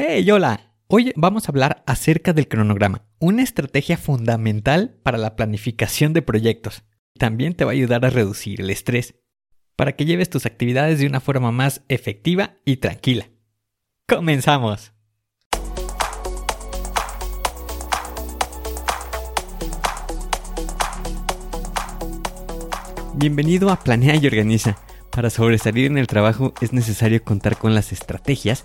Hey, hola. Hoy vamos a hablar acerca del cronograma, una estrategia fundamental para la planificación de proyectos. También te va a ayudar a reducir el estrés, para que lleves tus actividades de una forma más efectiva y tranquila. ¡Comenzamos! Bienvenido a Planea y Organiza. Para sobresalir en el trabajo es necesario contar con las estrategias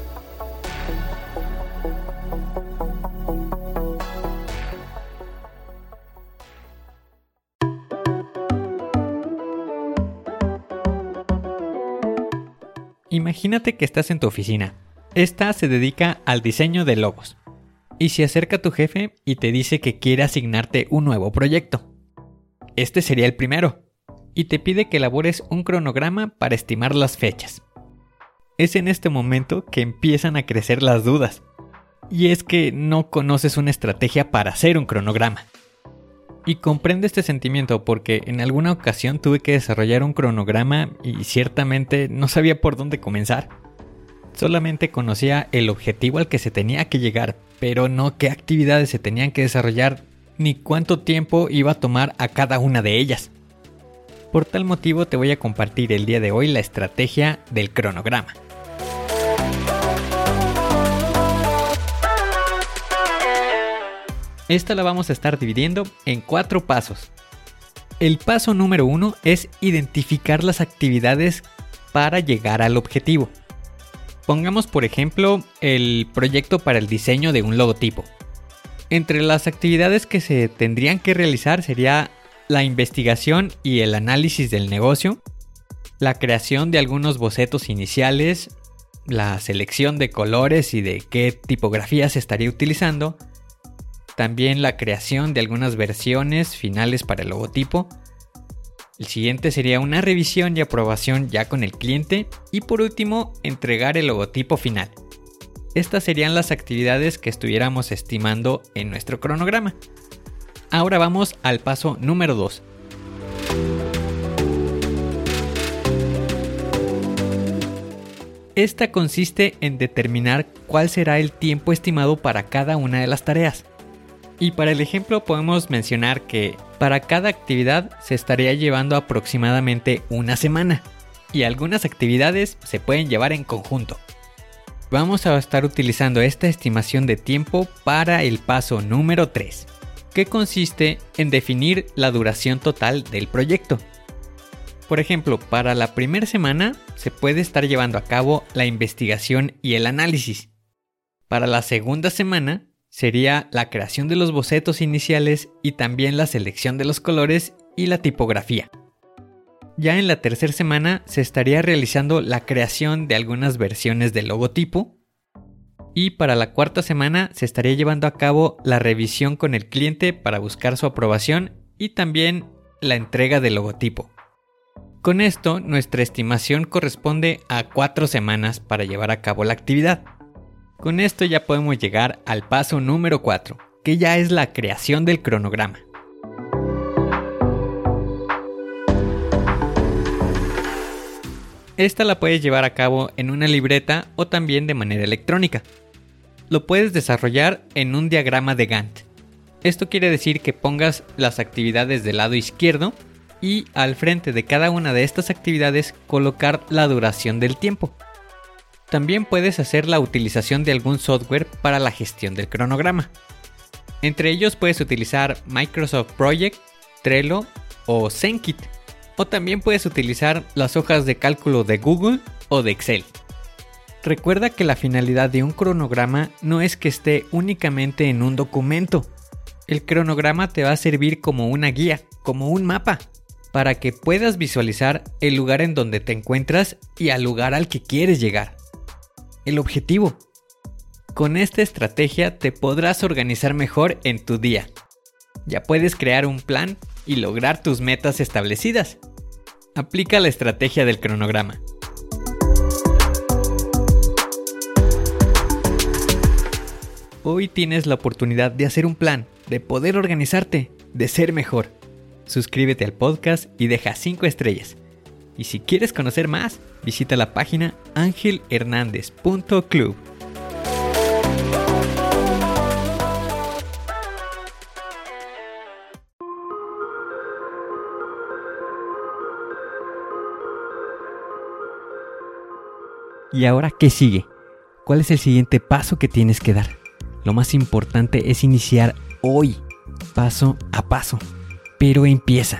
Imagínate que estás en tu oficina. Esta se dedica al diseño de logos. Y se acerca tu jefe y te dice que quiere asignarte un nuevo proyecto. Este sería el primero. Y te pide que elabores un cronograma para estimar las fechas. Es en este momento que empiezan a crecer las dudas. Y es que no conoces una estrategia para hacer un cronograma. Y comprendo este sentimiento porque en alguna ocasión tuve que desarrollar un cronograma y ciertamente no sabía por dónde comenzar. Solamente conocía el objetivo al que se tenía que llegar, pero no qué actividades se tenían que desarrollar ni cuánto tiempo iba a tomar a cada una de ellas. Por tal motivo te voy a compartir el día de hoy la estrategia del cronograma. Esta la vamos a estar dividiendo en cuatro pasos. El paso número uno es identificar las actividades para llegar al objetivo. Pongamos por ejemplo el proyecto para el diseño de un logotipo. Entre las actividades que se tendrían que realizar sería la investigación y el análisis del negocio, la creación de algunos bocetos iniciales, la selección de colores y de qué tipografía se estaría utilizando, también la creación de algunas versiones finales para el logotipo. El siguiente sería una revisión y aprobación ya con el cliente. Y por último, entregar el logotipo final. Estas serían las actividades que estuviéramos estimando en nuestro cronograma. Ahora vamos al paso número 2. Esta consiste en determinar cuál será el tiempo estimado para cada una de las tareas. Y para el ejemplo podemos mencionar que para cada actividad se estaría llevando aproximadamente una semana y algunas actividades se pueden llevar en conjunto. Vamos a estar utilizando esta estimación de tiempo para el paso número 3, que consiste en definir la duración total del proyecto. Por ejemplo, para la primera semana se puede estar llevando a cabo la investigación y el análisis. Para la segunda semana sería la creación de los bocetos iniciales y también la selección de los colores y la tipografía. Ya en la tercera semana se estaría realizando la creación de algunas versiones del logotipo y para la cuarta semana se estaría llevando a cabo la revisión con el cliente para buscar su aprobación y también la entrega del logotipo. Con esto, nuestra estimación corresponde a cuatro semanas para llevar a cabo la actividad. Con esto ya podemos llegar al paso número 4, que ya es la creación del cronograma. Esta la puedes llevar a cabo en una libreta o también de manera electrónica. Lo puedes desarrollar en un diagrama de Gantt. Esto quiere decir que pongas las actividades del lado izquierdo y al frente de cada una de estas actividades colocar la duración del tiempo. También puedes hacer la utilización de algún software para la gestión del cronograma. Entre ellos puedes utilizar Microsoft Project, Trello o ZenKit. O también puedes utilizar las hojas de cálculo de Google o de Excel. Recuerda que la finalidad de un cronograma no es que esté únicamente en un documento. El cronograma te va a servir como una guía, como un mapa, para que puedas visualizar el lugar en donde te encuentras y al lugar al que quieres llegar. El objetivo. Con esta estrategia te podrás organizar mejor en tu día. Ya puedes crear un plan y lograr tus metas establecidas. Aplica la estrategia del cronograma. Hoy tienes la oportunidad de hacer un plan, de poder organizarte, de ser mejor. Suscríbete al podcast y deja 5 estrellas. Y si quieres conocer más, visita la página angelhernandez.club. ¿Y ahora qué sigue? ¿Cuál es el siguiente paso que tienes que dar? Lo más importante es iniciar hoy, paso a paso. Pero empieza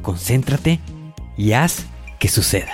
concéntrate y haz que suceda.